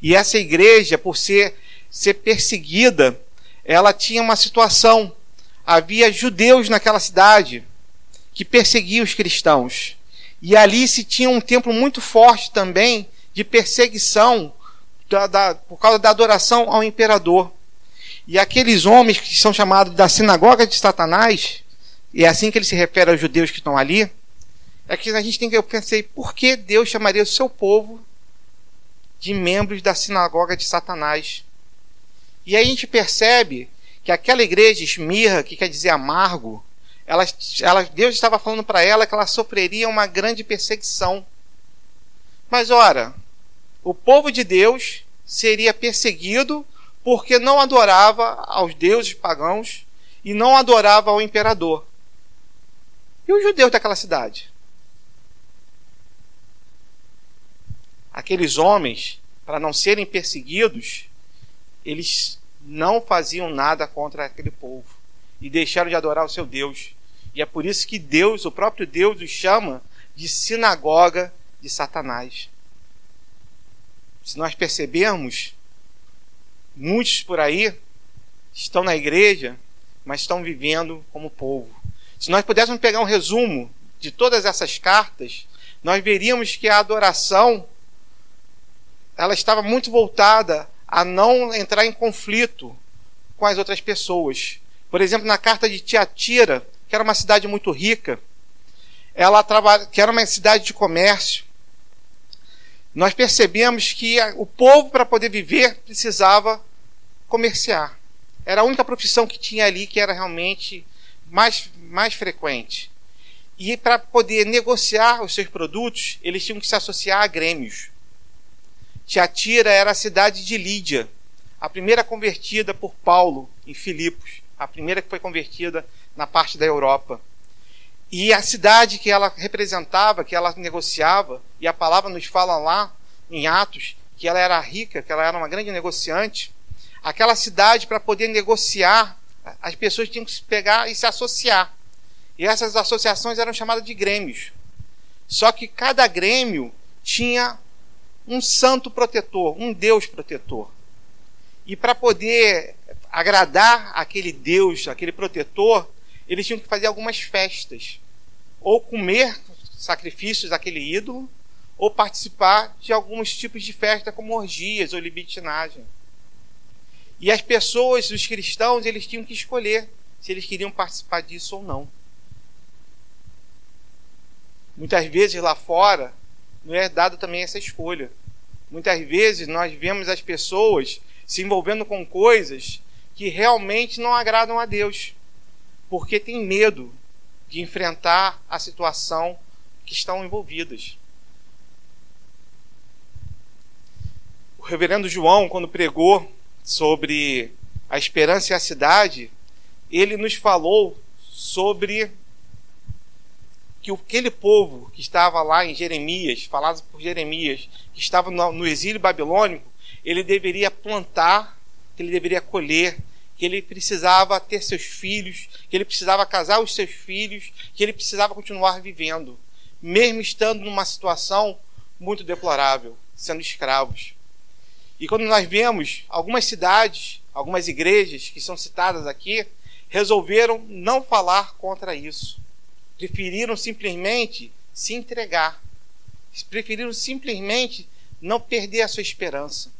E essa igreja, por ser, ser perseguida, ela tinha uma situação. Havia judeus naquela cidade que perseguiam os cristãos. E ali se tinha um templo muito forte também de perseguição da, da, por causa da adoração ao imperador. E aqueles homens que são chamados da sinagoga de Satanás, e é assim que ele se refere aos judeus que estão ali, é que a gente tem que pensar por que Deus chamaria o seu povo de membros da sinagoga de Satanás. E aí a gente percebe que aquela igreja esmirra, que quer dizer amargo, ela, ela, Deus estava falando para ela que ela sofreria uma grande perseguição. Mas ora, o povo de Deus seria perseguido porque não adorava aos deuses pagãos e não adorava ao imperador. E os judeus daquela cidade? Aqueles homens, para não serem perseguidos, eles não faziam nada contra aquele povo e deixaram de adorar o seu Deus. E é por isso que Deus, o próprio Deus, os chama de sinagoga de Satanás. Se nós percebermos, muitos por aí estão na igreja, mas estão vivendo como povo. Se nós pudéssemos pegar um resumo de todas essas cartas, nós veríamos que a adoração ela estava muito voltada a não entrar em conflito com as outras pessoas. Por exemplo, na carta de Tiatira, que era uma cidade muito rica, ela trabalha, que era uma cidade de comércio. Nós percebemos que o povo, para poder viver, precisava comerciar. Era a única profissão que tinha ali que era realmente mais, mais frequente. E para poder negociar os seus produtos, eles tinham que se associar a grêmios. Tiatira era a cidade de Lídia, a primeira convertida por Paulo em Filipos, a primeira que foi convertida na parte da Europa. E a cidade que ela representava, que ela negociava, e a palavra nos fala lá em Atos que ela era rica, que ela era uma grande negociante. Aquela cidade, para poder negociar, as pessoas tinham que se pegar e se associar. E essas associações eram chamadas de grêmios. Só que cada grêmio tinha um santo protetor, um Deus protetor. E para poder agradar aquele Deus, aquele protetor, eles tinham que fazer algumas festas, ou comer sacrifícios daquele ídolo, ou participar de alguns tipos de festa, como orgias ou libertinagem. E as pessoas, os cristãos, eles tinham que escolher se eles queriam participar disso ou não. Muitas vezes lá fora não é dada também essa escolha. Muitas vezes nós vemos as pessoas se envolvendo com coisas que realmente não agradam a Deus porque têm medo de enfrentar a situação que estão envolvidas. O reverendo João, quando pregou sobre a esperança e a cidade, ele nos falou sobre que aquele povo que estava lá em Jeremias, falado por Jeremias, que estava no exílio babilônico, ele deveria plantar, que ele deveria colher, que ele precisava ter seus filhos, que ele precisava casar os seus filhos, que ele precisava continuar vivendo, mesmo estando numa situação muito deplorável, sendo escravos. E quando nós vemos algumas cidades, algumas igrejas que são citadas aqui, resolveram não falar contra isso. Preferiram simplesmente se entregar. Preferiram simplesmente não perder a sua esperança.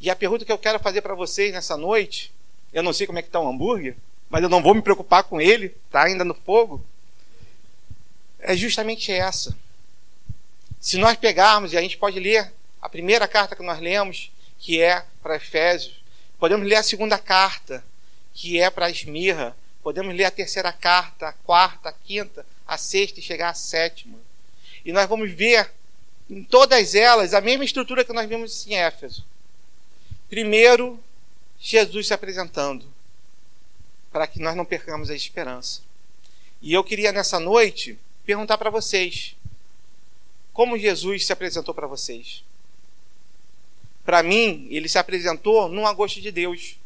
E a pergunta que eu quero fazer para vocês nessa noite, eu não sei como é que está o hambúrguer, mas eu não vou me preocupar com ele, tá ainda no fogo. É justamente essa. Se nós pegarmos, e a gente pode ler a primeira carta que nós lemos, que é para Efésios, podemos ler a segunda carta, que é para Esmirra, podemos ler a terceira carta, a quarta, a quinta, a sexta e chegar à sétima. E nós vamos ver em todas elas a mesma estrutura que nós vimos em Éfeso. Primeiro, Jesus se apresentando, para que nós não percamos a esperança. E eu queria nessa noite perguntar para vocês: como Jesus se apresentou para vocês? Para mim, ele se apresentou num agosto de Deus.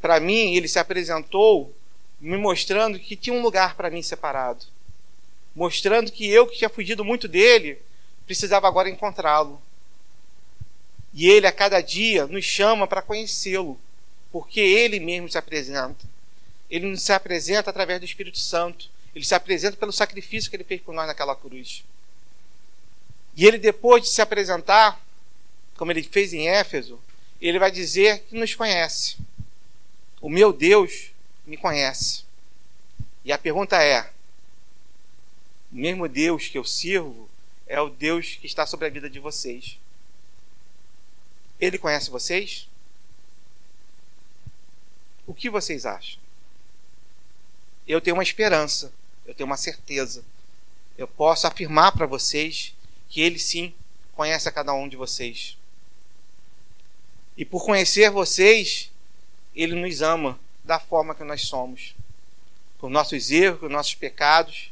Para mim, ele se apresentou me mostrando que tinha um lugar para mim separado. Mostrando que eu, que tinha fugido muito dele, precisava agora encontrá-lo. E ele, a cada dia, nos chama para conhecê-lo, porque ele mesmo se apresenta. Ele nos se apresenta através do Espírito Santo. Ele se apresenta pelo sacrifício que ele fez por nós naquela cruz. E ele, depois de se apresentar, como ele fez em Éfeso, ele vai dizer que nos conhece. O meu Deus me conhece. E a pergunta é: o mesmo Deus que eu sirvo é o Deus que está sobre a vida de vocês. Ele conhece vocês? O que vocês acham? Eu tenho uma esperança, eu tenho uma certeza. Eu posso afirmar para vocês que ele sim conhece a cada um de vocês. E por conhecer vocês, Ele nos ama da forma que nós somos, com nossos erros, com nossos pecados,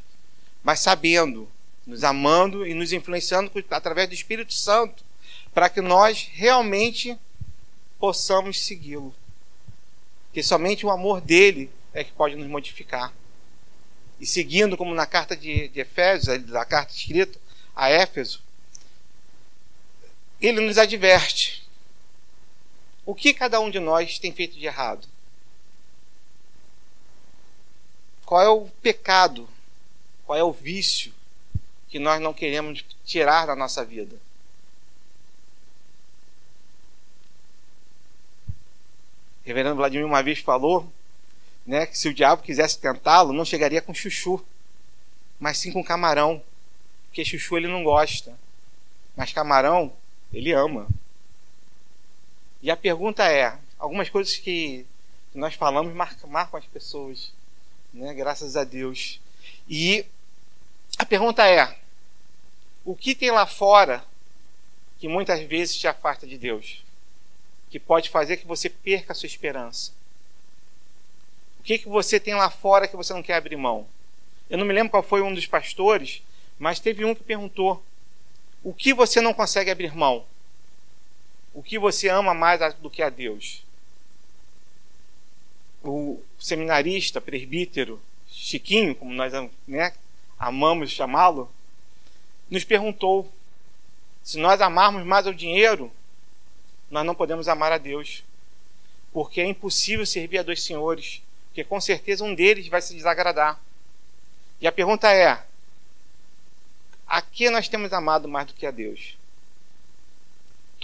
mas sabendo, nos amando e nos influenciando através do Espírito Santo, para que nós realmente possamos segui-lo. Que somente o amor dele é que pode nos modificar. E seguindo, como na carta de, de Efésios, da carta escrita a Éfeso, ele nos adverte o que cada um de nós tem feito de errado? Qual é o pecado? Qual é o vício que nós não queremos tirar da nossa vida? Reverendo Vladimir uma vez falou né, que se o diabo quisesse tentá-lo, não chegaria com chuchu, mas sim com camarão. Porque chuchu ele não gosta, mas camarão ele ama. E a pergunta é: algumas coisas que nós falamos marcam, as pessoas, né? graças a Deus. E a pergunta é: o que tem lá fora que muitas vezes te afasta de Deus? Que pode fazer que você perca a sua esperança? O que, que você tem lá fora que você não quer abrir mão? Eu não me lembro qual foi um dos pastores, mas teve um que perguntou: o que você não consegue abrir mão? O que você ama mais do que a Deus? O seminarista, presbítero, Chiquinho, como nós né, amamos chamá-lo, nos perguntou se nós amarmos mais ao dinheiro, nós não podemos amar a Deus. Porque é impossível servir a dois senhores, porque com certeza um deles vai se desagradar. E a pergunta é: a que nós temos amado mais do que a Deus?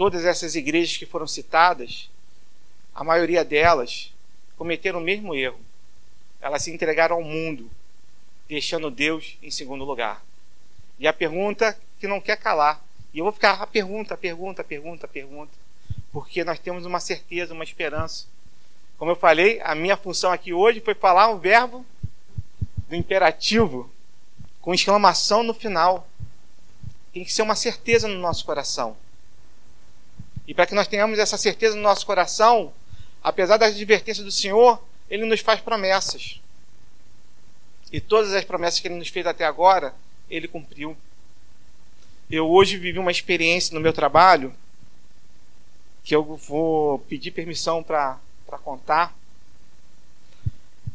Todas essas igrejas que foram citadas, a maioria delas cometeram o mesmo erro. Elas se entregaram ao mundo, deixando Deus em segundo lugar. E a pergunta que não quer calar. E eu vou ficar a pergunta, a pergunta, a pergunta, a pergunta. Porque nós temos uma certeza, uma esperança. Como eu falei, a minha função aqui hoje foi falar um verbo do imperativo com exclamação no final. Tem que ser uma certeza no nosso coração. E para que nós tenhamos essa certeza no nosso coração, apesar das advertências do Senhor, Ele nos faz promessas. E todas as promessas que Ele nos fez até agora, Ele cumpriu. Eu hoje vivi uma experiência no meu trabalho que eu vou pedir permissão para contar.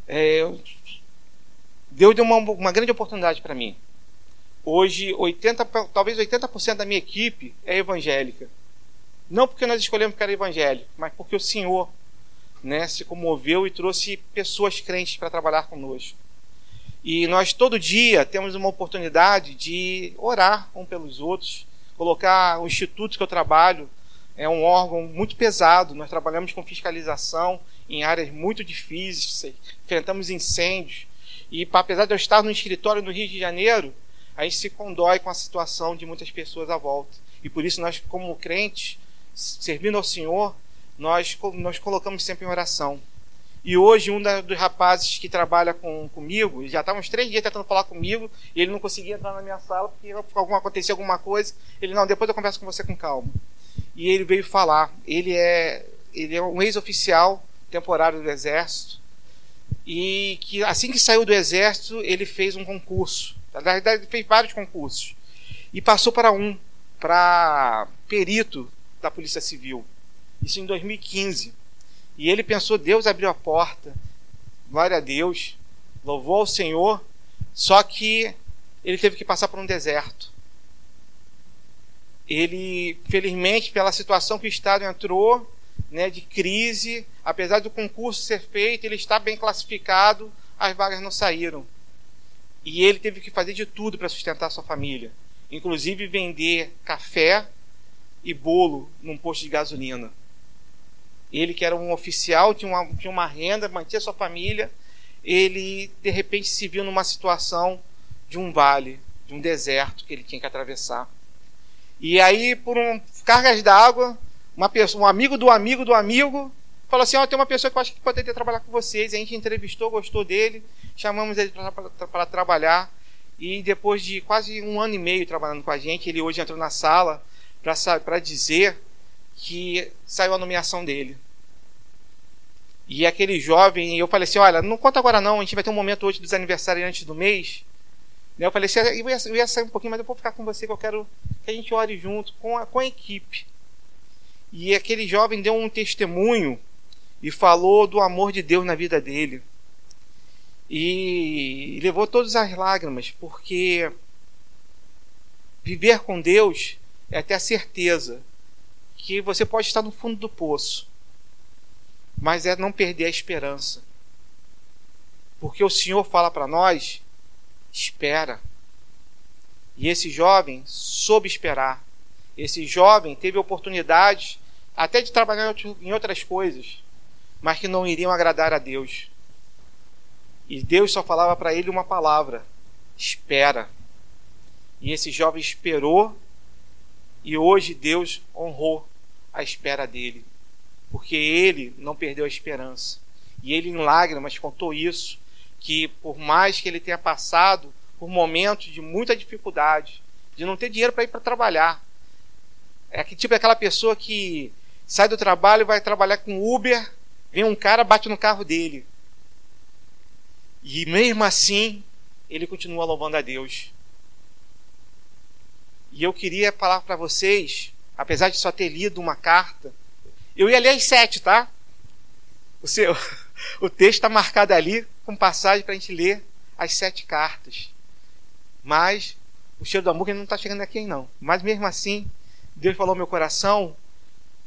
É, Deus deu uma, uma grande oportunidade para mim. Hoje, 80, talvez 80% da minha equipe é evangélica. Não porque nós escolhemos que era evangélico, mas porque o Senhor né, se comoveu e trouxe pessoas crentes para trabalhar conosco. E nós todo dia temos uma oportunidade de orar um pelos outros, colocar o instituto que eu trabalho é um órgão muito pesado. Nós trabalhamos com fiscalização em áreas muito difíceis, enfrentamos incêndios. E apesar de eu estar no escritório no Rio de Janeiro, a gente se condói com a situação de muitas pessoas à volta. E por isso nós, como crentes, servindo ao Senhor, nós, nós colocamos sempre em oração. E hoje um da, dos rapazes que trabalha com, comigo, já estava uns três dias tentando falar comigo, e ele não conseguia entrar na minha sala porque alguma, acontecia alguma coisa. Ele, não, depois eu converso com você com calma. E ele veio falar. Ele é, ele é um ex-oficial temporário do Exército, e que assim que saiu do Exército, ele fez um concurso na verdade, ele fez vários concursos. E passou para um, para perito da Polícia Civil. Isso em 2015. E ele pensou, Deus abriu a porta. Glória a Deus. Louvou ao Senhor. Só que ele teve que passar por um deserto. Ele, felizmente, pela situação que o Estado entrou, né, de crise, apesar do concurso ser feito, ele está bem classificado, as vagas não saíram. E ele teve que fazer de tudo para sustentar sua família, inclusive vender café e bolo num posto de gasolina. Ele, que era um oficial, tinha uma, tinha uma renda, mantinha sua família, ele de repente se viu numa situação de um vale, de um deserto que ele tinha que atravessar. E aí, por um, cargas d'água, uma pessoa, um amigo do amigo do amigo falou assim: oh, tem uma pessoa que eu acho que poderia trabalhar com vocês. A gente entrevistou, gostou dele, chamamos ele para trabalhar. E depois de quase um ano e meio trabalhando com a gente, ele hoje entrou na sala para dizer que saiu a nomeação dele. E aquele jovem, eu falei assim: Olha, não conta agora não, a gente vai ter um momento hoje dos aniversários do mês. Eu falei assim: eu ia, eu ia sair um pouquinho, mas eu vou ficar com você, que eu quero que a gente ore junto com a, com a equipe. E aquele jovem deu um testemunho e falou do amor de Deus na vida dele. E levou todas as lágrimas, porque viver com Deus é ter a certeza que você pode estar no fundo do poço, mas é não perder a esperança. Porque o Senhor fala para nós: espera. E esse jovem soube esperar. Esse jovem teve oportunidade até de trabalhar em outras coisas, mas que não iriam agradar a Deus. E Deus só falava para ele uma palavra: espera. E esse jovem esperou, e hoje Deus honrou a espera dele, porque ele não perdeu a esperança. E ele, em lágrimas, contou isso: que por mais que ele tenha passado por momentos de muita dificuldade, de não ter dinheiro para ir para trabalhar, é que tipo aquela pessoa que sai do trabalho e vai trabalhar com Uber, vem um cara, bate no carro dele. E mesmo assim, ele continua louvando a Deus. E eu queria falar para vocês, apesar de só ter lido uma carta, eu ia ler as sete, tá? O, seu, [laughs] o texto está marcado ali com passagem para a gente ler as sete cartas. Mas o cheiro do amor não está chegando aqui, não. Mas mesmo assim, Deus falou no meu coração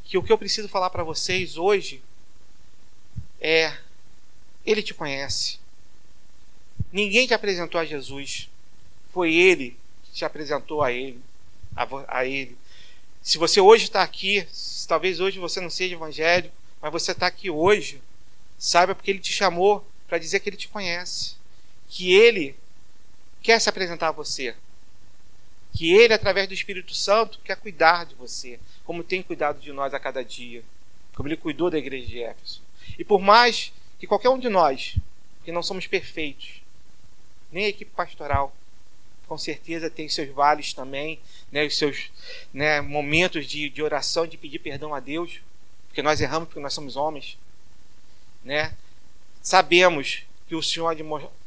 que o que eu preciso falar para vocês hoje é: Ele te conhece. Ninguém te apresentou a Jesus. Foi Ele que te apresentou a Ele. A, a Ele. Se você hoje está aqui, talvez hoje você não seja evangélico, mas você está aqui hoje, saiba porque Ele te chamou para dizer que Ele te conhece. Que Ele quer se apresentar a você. Que Ele, através do Espírito Santo, quer cuidar de você como tem cuidado de nós a cada dia, como ele cuidou da igreja de Éfeso. E por mais que qualquer um de nós, que não somos perfeitos, nem a equipe pastoral, com certeza tem seus vales também, né, os seus né, momentos de, de oração, de pedir perdão a Deus, porque nós erramos, porque nós somos homens. Né? Sabemos que o Senhor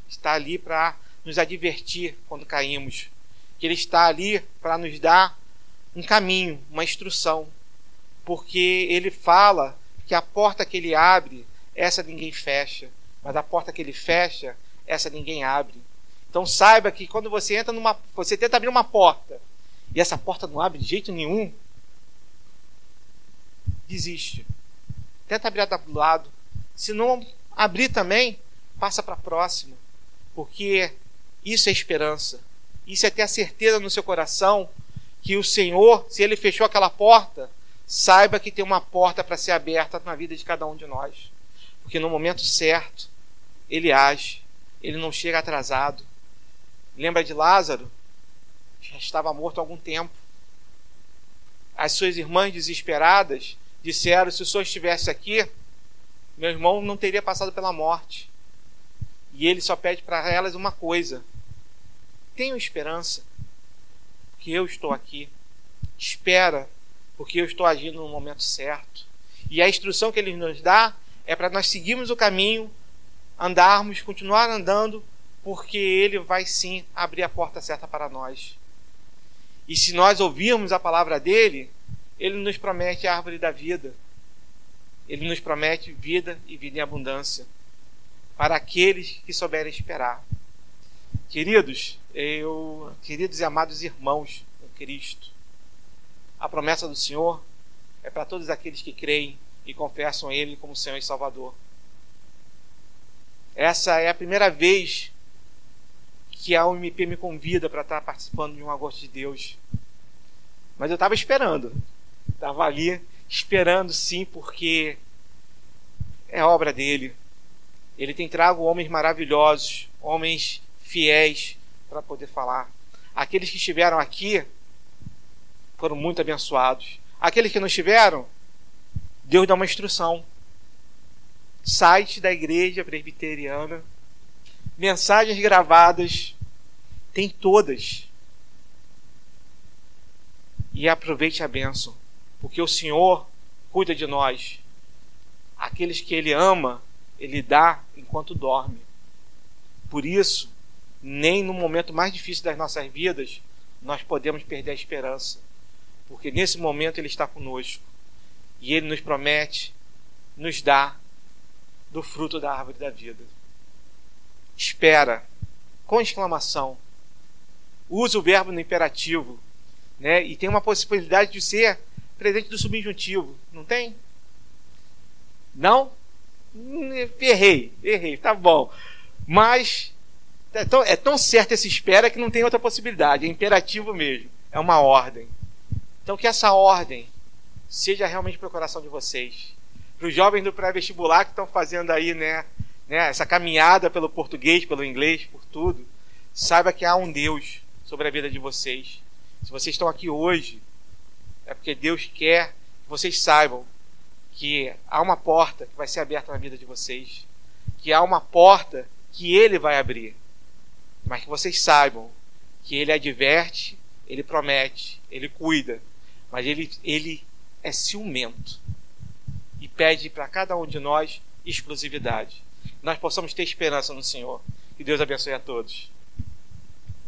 está ali para nos advertir quando caímos, que Ele está ali para nos dar um caminho, uma instrução, porque ele fala que a porta que ele abre, essa ninguém fecha, mas a porta que ele fecha, essa ninguém abre. Então saiba que quando você entra numa. Você tenta abrir uma porta e essa porta não abre de jeito nenhum, desiste. Tenta abrir do lado. Se não abrir também, passa para a próxima. Porque isso é esperança. Isso é ter a certeza no seu coração que o Senhor, se Ele fechou aquela porta, saiba que tem uma porta para ser aberta na vida de cada um de nós. Porque no momento certo, Ele age. Ele não chega atrasado. Lembra de Lázaro? Já estava morto há algum tempo. As suas irmãs desesperadas disseram: se o senhor estivesse aqui, meu irmão não teria passado pela morte. E ele só pede para elas uma coisa: tenham esperança, porque eu estou aqui. Espera, porque eu estou agindo no momento certo. E a instrução que ele nos dá é para nós seguirmos o caminho, andarmos, continuar andando, porque ele vai sim abrir a porta certa para nós. E se nós ouvirmos a palavra dele, ele nos promete a árvore da vida. Ele nos promete vida e vida em abundância para aqueles que souberem esperar. Queridos, eu, queridos e amados irmãos em Cristo, a promessa do Senhor é para todos aqueles que creem e confessam Ele como Senhor e Salvador. Essa é a primeira vez que a UMP me convida para estar participando de um agosto de Deus. Mas eu estava esperando. Estava ali esperando sim, porque é obra dele. Ele tem trago homens maravilhosos, homens fiéis para poder falar. Aqueles que estiveram aqui foram muito abençoados. Aqueles que não estiveram, Deus dá uma instrução. Site da igreja presbiteriana mensagens gravadas, tem todas. E aproveite a bênção, porque o Senhor cuida de nós. Aqueles que Ele ama, Ele dá enquanto dorme. Por isso, nem no momento mais difícil das nossas vidas, nós podemos perder a esperança, porque nesse momento Ele está conosco e Ele nos promete nos dar do fruto da árvore da vida espera, com exclamação. Usa o verbo no imperativo, né? E tem uma possibilidade de ser presente do subjuntivo, não tem? Não? Hum, errei, errei, tá bom. Mas é tão, é tão certo esse espera que não tem outra possibilidade, é imperativo mesmo, é uma ordem. Então que essa ordem seja realmente para o coração de vocês. Para os jovens do pré-vestibular que estão fazendo aí, né, né, essa caminhada pelo português, pelo inglês, por tudo, saiba que há um Deus sobre a vida de vocês. Se vocês estão aqui hoje, é porque Deus quer que vocês saibam que há uma porta que vai ser aberta na vida de vocês, que há uma porta que Ele vai abrir, mas que vocês saibam que Ele adverte, Ele promete, Ele cuida, mas Ele, ele é ciumento e pede para cada um de nós exclusividade nós possamos ter esperança no Senhor. Que Deus abençoe a todos.